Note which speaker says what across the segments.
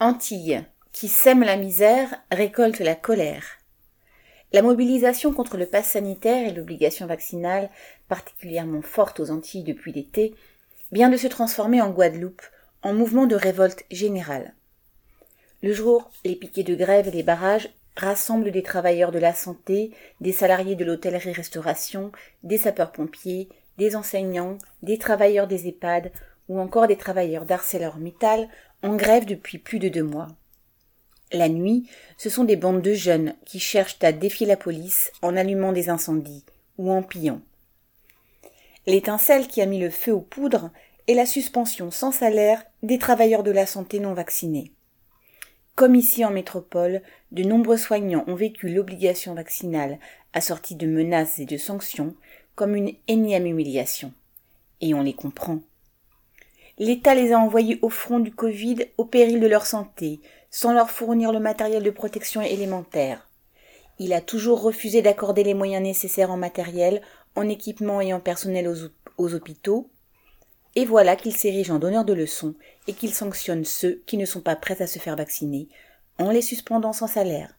Speaker 1: Antilles, qui sème la misère, récolte la colère. La mobilisation contre le pass sanitaire et l'obligation vaccinale, particulièrement forte aux Antilles depuis l'été, vient de se transformer en Guadeloupe en mouvement de révolte générale. Le jour, les piquets de grève et les barrages rassemblent des travailleurs de la santé, des salariés de l'hôtellerie-restauration, des sapeurs-pompiers, des enseignants, des travailleurs des EHPAD ou encore des travailleurs d'ArcelorMittal en grève depuis plus de deux mois. La nuit, ce sont des bandes de jeunes qui cherchent à défier la police en allumant des incendies ou en pillant. L'étincelle qui a mis le feu aux poudres est la suspension sans salaire des travailleurs de la santé non vaccinés. Comme ici en métropole, de nombreux soignants ont vécu l'obligation vaccinale assortie de menaces et de sanctions comme une énième humiliation. Et on les comprend. L'État les a envoyés au front du Covid au péril de leur santé, sans leur fournir le matériel de protection élémentaire. Il a toujours refusé d'accorder les moyens nécessaires en matériel, en équipement et en personnel aux, aux hôpitaux. Et voilà qu'il s'érige en donneur de leçons et qu'il sanctionne ceux qui ne sont pas prêts à se faire vacciner, en les suspendant sans salaire.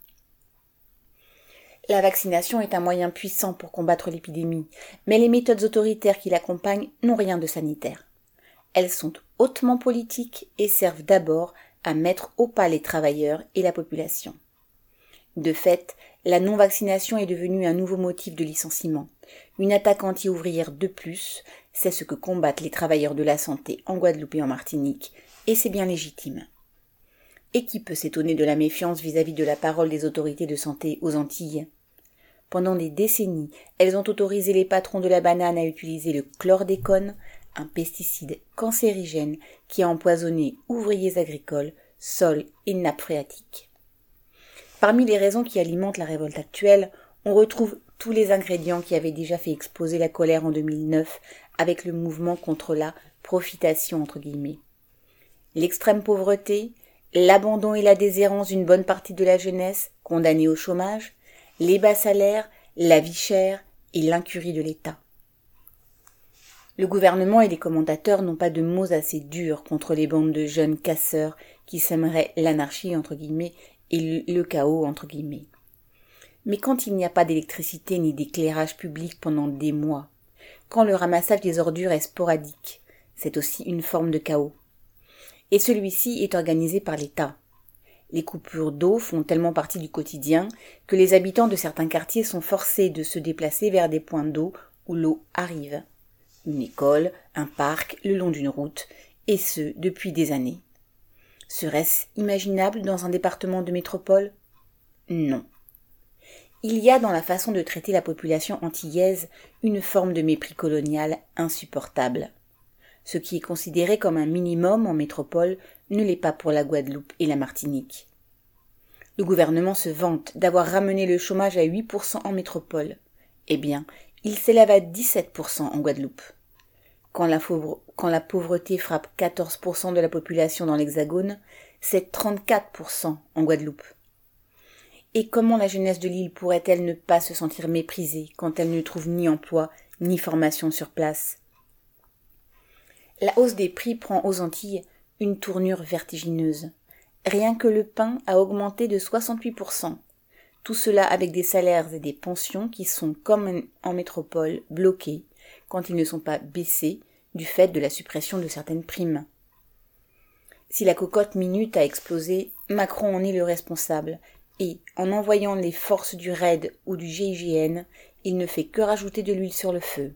Speaker 1: La vaccination est un moyen puissant pour combattre l'épidémie, mais les méthodes autoritaires qui l'accompagnent n'ont rien de sanitaire. Elles sont hautement politiques et servent d'abord à mettre au pas les travailleurs et la population. De fait, la non-vaccination est devenue un nouveau motif de licenciement. Une attaque anti-ouvrière de plus, c'est ce que combattent les travailleurs de la santé en Guadeloupe et en Martinique, et c'est bien légitime. Et qui peut s'étonner de la méfiance vis-à-vis -vis de la parole des autorités de santé aux Antilles? Pendant des décennies, elles ont autorisé les patrons de la banane à utiliser le chlordécone, un pesticide cancérigène qui a empoisonné ouvriers agricoles, sols et nappes phréatiques. Parmi les raisons qui alimentent la révolte actuelle, on retrouve tous les ingrédients qui avaient déjà fait exploser la colère en 2009 avec le mouvement contre la profitation entre guillemets. L'extrême pauvreté, l'abandon et la déshérence d'une bonne partie de la jeunesse condamnée au chômage, les bas salaires, la vie chère et l'incurie de l'État. Le gouvernement et les commentateurs n'ont pas de mots assez durs contre les bandes de jeunes casseurs qui sèmeraient l'anarchie entre guillemets et le chaos entre guillemets. Mais quand il n'y a pas d'électricité ni d'éclairage public pendant des mois, quand le ramassage des ordures est sporadique, c'est aussi une forme de chaos. Et celui-ci est organisé par l'État. Les coupures d'eau font tellement partie du quotidien que les habitants de certains quartiers sont forcés de se déplacer vers des points d'eau où l'eau arrive une école, un parc le long d'une route, et ce depuis des années. Serait-ce imaginable dans un département de métropole? Non. Il y a dans la façon de traiter la population antillaise une forme de mépris colonial insupportable. Ce qui est considéré comme un minimum en métropole ne l'est pas pour la Guadeloupe et la Martinique. Le gouvernement se vante d'avoir ramené le chômage à 8% en métropole. Eh bien, il s'élève à 17% en Guadeloupe. Quand la, quand la pauvreté frappe 14% de la population dans l'Hexagone, c'est 34% en Guadeloupe. Et comment la jeunesse de l'île pourrait-elle ne pas se sentir méprisée quand elle ne trouve ni emploi ni formation sur place? La hausse des prix prend aux Antilles une tournure vertigineuse. Rien que le pain a augmenté de 68%. Tout cela avec des salaires et des pensions qui sont, comme en métropole, bloqués quand ils ne sont pas baissés du fait de la suppression de certaines primes. Si la cocotte minute a explosé, Macron en est le responsable, et, en envoyant les forces du RAID ou du GIGN, il ne fait que rajouter de l'huile sur le feu.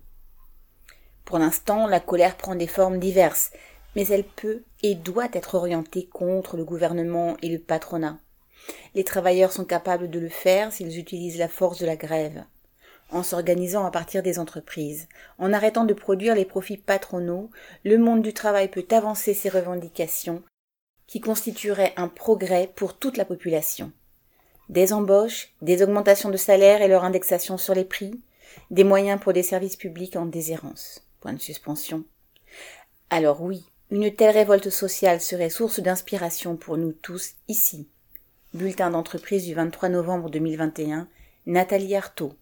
Speaker 1: Pour l'instant, la colère prend des formes diverses, mais elle peut et doit être orientée contre le gouvernement et le patronat. Les travailleurs sont capables de le faire s'ils utilisent la force de la grève en s'organisant à partir des entreprises. En arrêtant de produire les profits patronaux, le monde du travail peut avancer ses revendications qui constitueraient un progrès pour toute la population. Des embauches, des augmentations de salaire et leur indexation sur les prix, des moyens pour des services publics en déshérence. Point de suspension. Alors oui, une telle révolte sociale serait source d'inspiration pour nous tous ici. Bulletin d'entreprise du 23 novembre 2021, Nathalie Artaud.